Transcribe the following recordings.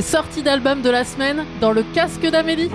des sorties de la semaine dans le casque d'Amélie.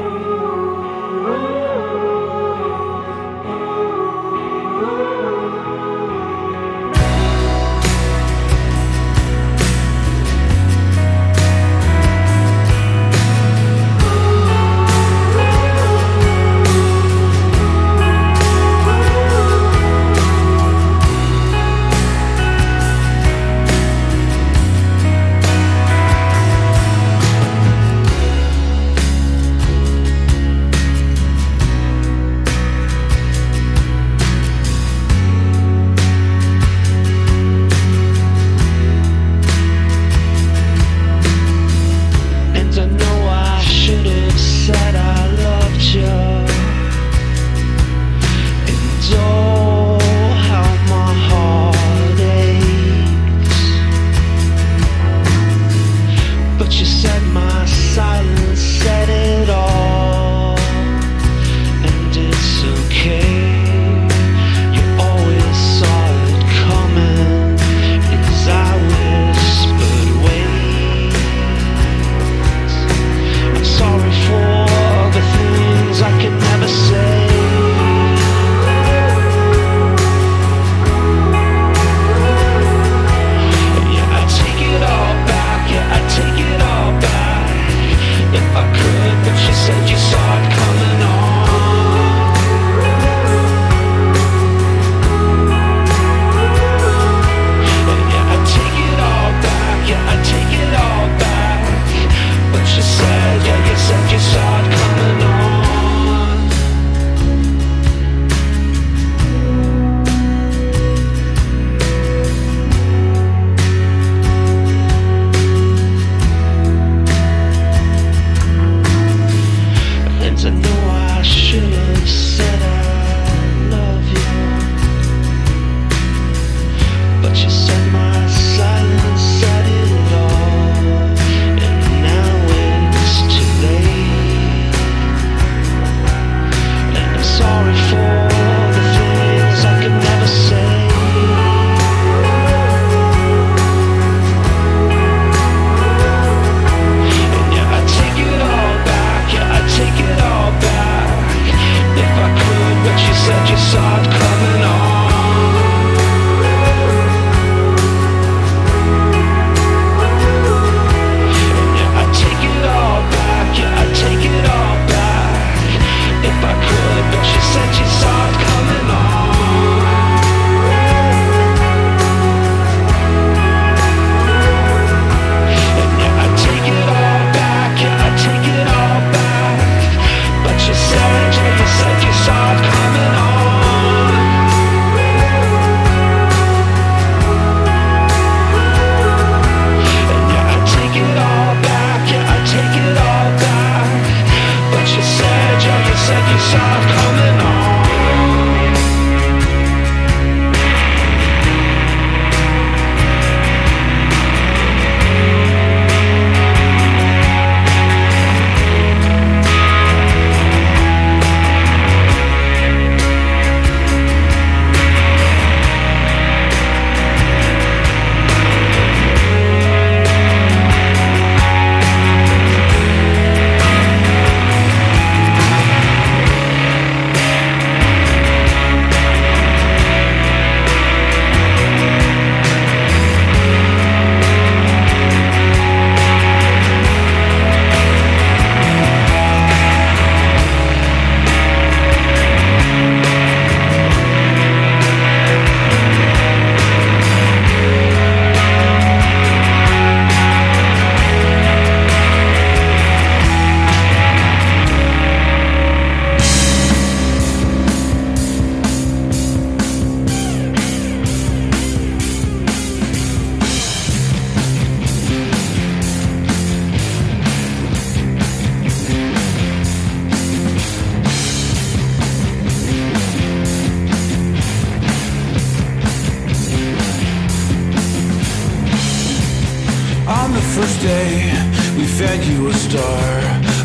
On the first day, we fed you a star,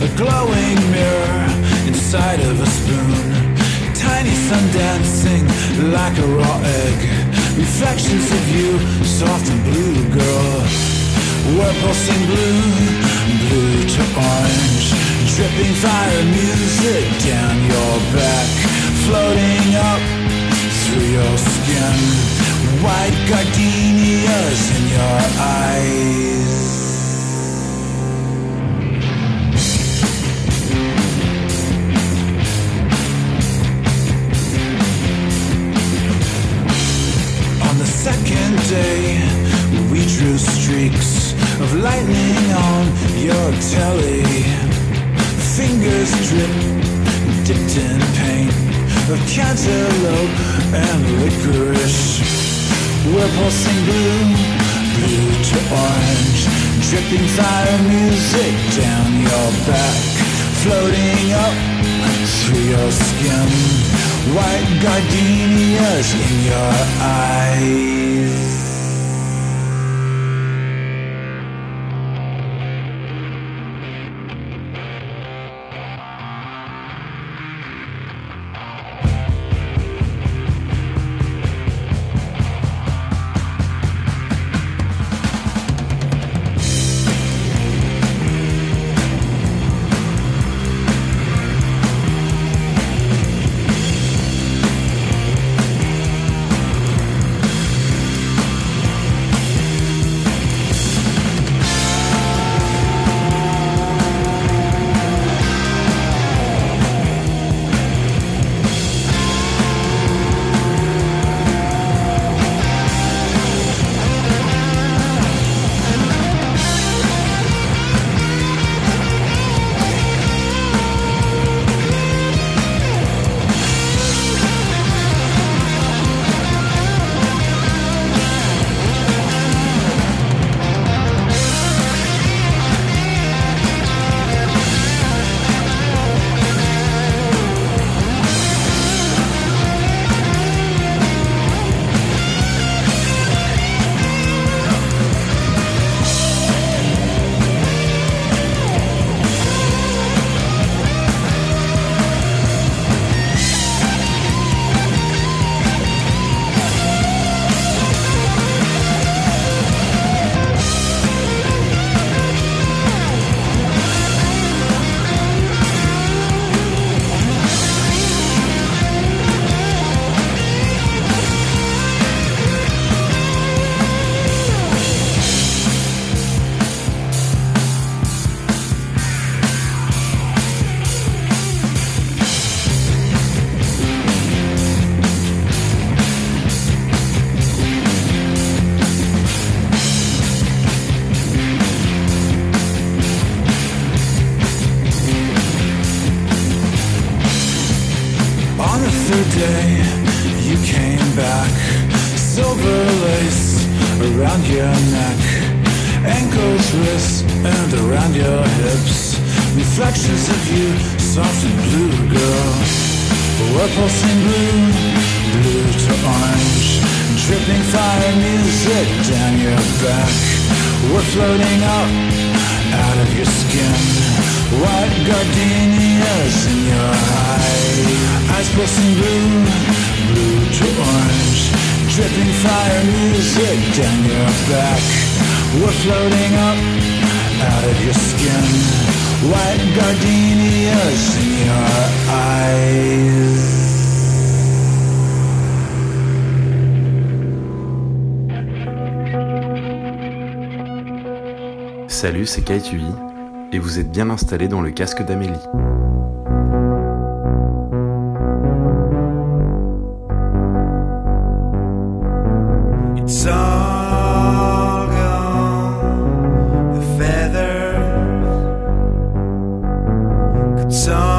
a glowing mirror inside of a spoon. Tiny sun dancing like a raw egg. Reflections of you, soft and blue, girl. We're pulsing blue, blue to orange. Dripping fire music down your back, floating up through your skin. White gardenias in your eyes. On the second day, we drew streaks of lightning on your telly. Fingers drip, dipped in paint of cantaloupe and licorice. We're pulsing blue, blue to orange, dripping fire music down your back, floating up through your skin. White gardenias in your eyes. Around your neck, ankles, wrists, and around your hips. Reflections of you, soft and blue, girl. We're pulsing blue, blue to orange. Dripping fire music down your back. We're floating up out of your skin. White gardenias in your eyes. Eyes pulsing blue, blue to orange. Dripping fire music down your back. We're floating up out of your skin. White gardenias in your eyes. Salut, c'est Kaitui, et vous êtes bien installé dans le casque d'Amélie. So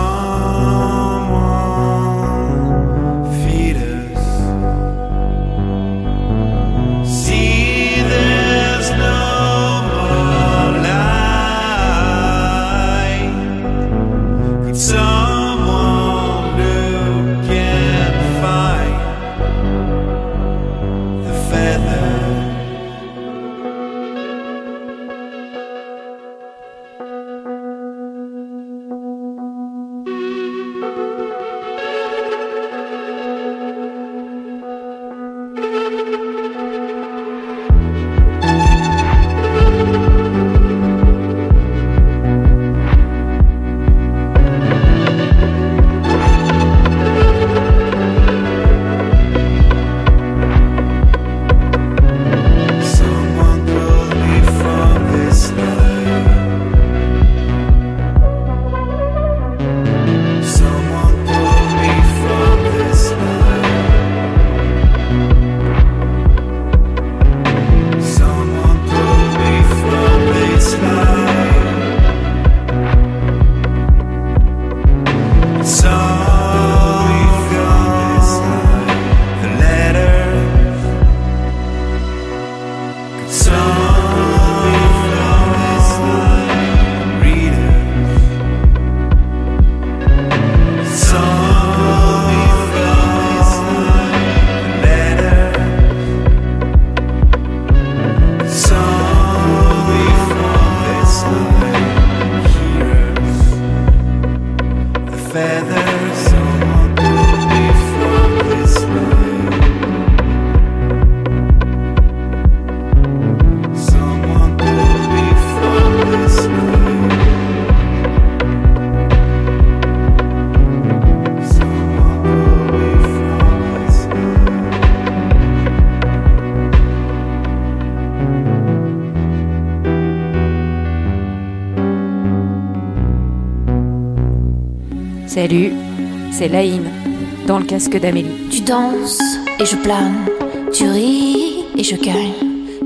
c'est dans le casque d'Amélie. Tu danses et je plane, tu ris et je gagne.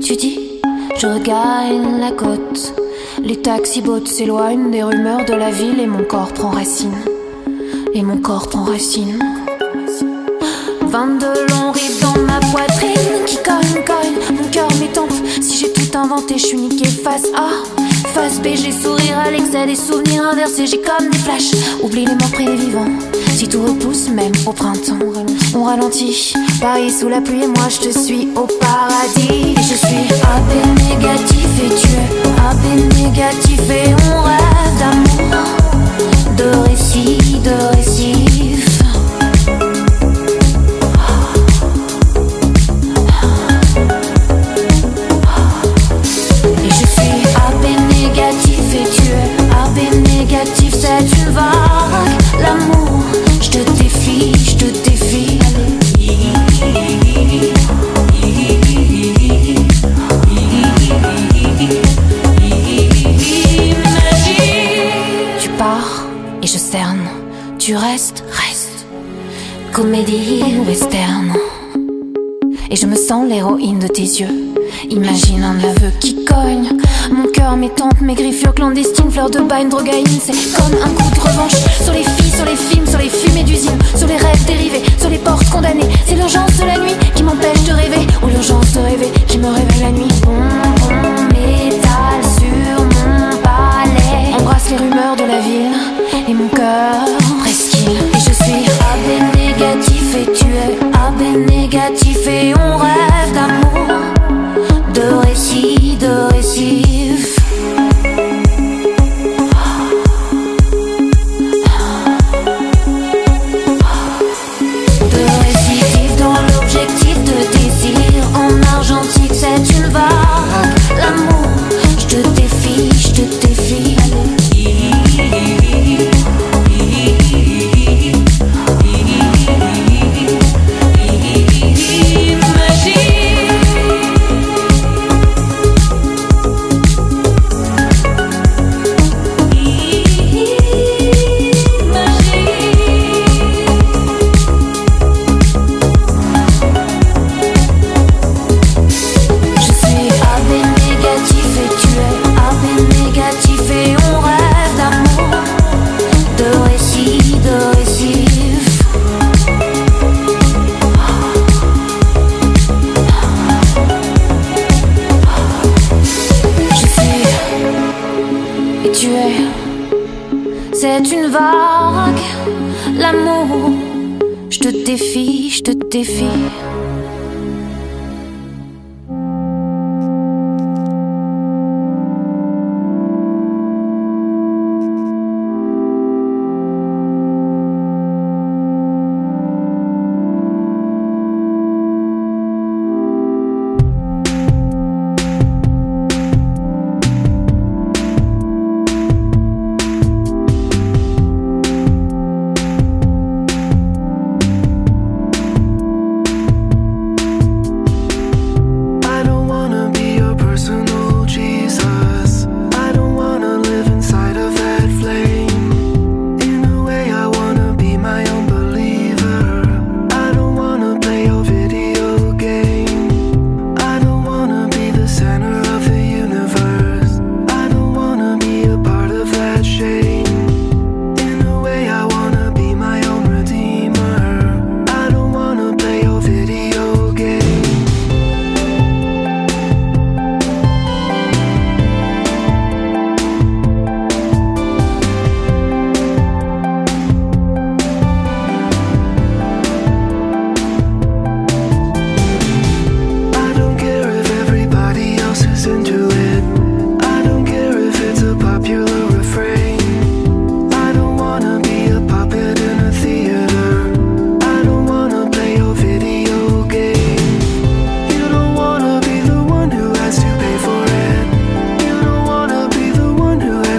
Tu dis, je regagne la côte. Les taxi-boats s'éloignent des rumeurs de la ville et mon corps prend racine. Et mon corps prend racine. 22 longs rives dans ma poitrine qui cogne, cogne. Mon cœur m'étante. Si j'ai tout inventé, je suis niqué face A. Face B, j'ai sourire à l'excès des souvenirs inversés. J'ai comme des flashs. Oublie les morts près des vivants. Si tout repousse, même au printemps, on ralentit. Paris sous la pluie et moi je te suis au paradis. Je suis AB négatif et tu es AB négatif et on rêve d'amour, de récits, de récifs. Tu restes, reste. Comédie western. Et je me sens l'héroïne de tes yeux. Imagine un aveu qui cogne. Mon cœur, mes tempes, mes griffures clandestines, fleurs de bain, drogaïne. C'est comme un coup de revanche sur les filles, sur les films, sur les fumées d'usine, sur les rêves dérivés, sur les portes condamnées. C'est l'urgence de la nuit qui m'empêche de rêver. Ou l'urgence de rêver qui me réveille la nuit. Bon, bon, métal sur mon palais. Embrasse les rumeurs de la ville et mon cœur presqu'île. Et je suis AB négatif et tu es AB négatif et on rêve d'amour, de récits, de récifs.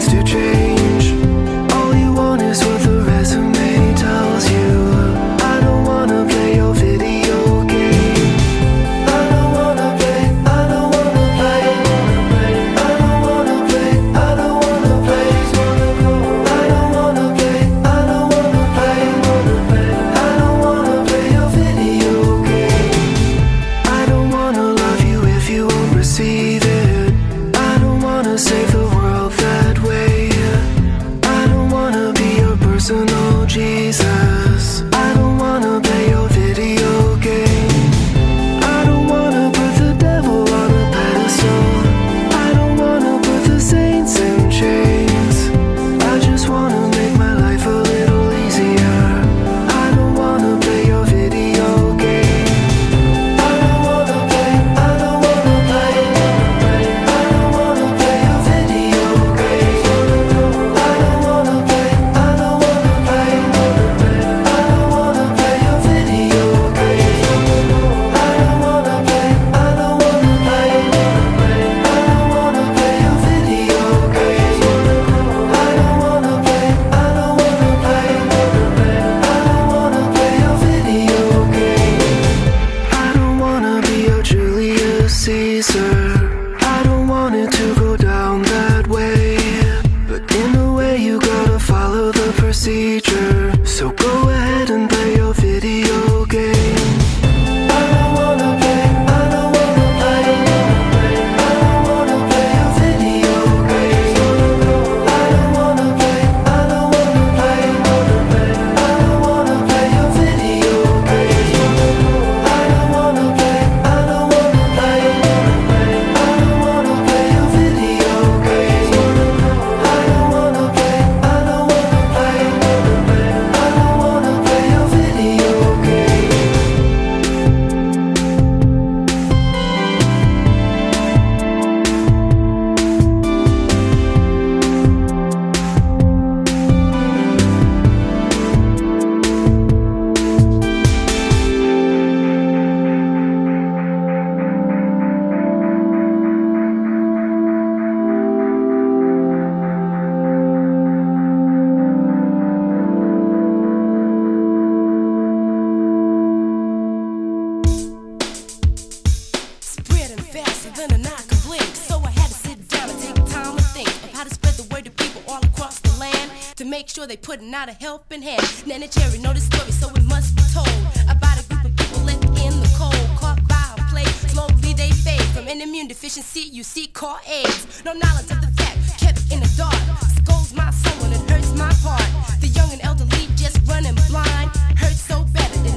to change. they putting out a helping hand. Nana Cherry know the story, so it must be told about a group of people left in the cold, caught by a plague. Slowly they fade from an immune deficiency you see called AIDS. No knowledge of the fact, kept in the dark. Scolds my soul and it hurts my heart. The young and elderly just running blind, hurts so bad that